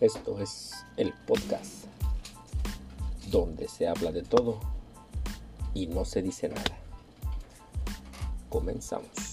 Esto es el podcast donde se habla de todo y no se dice nada. Comenzamos.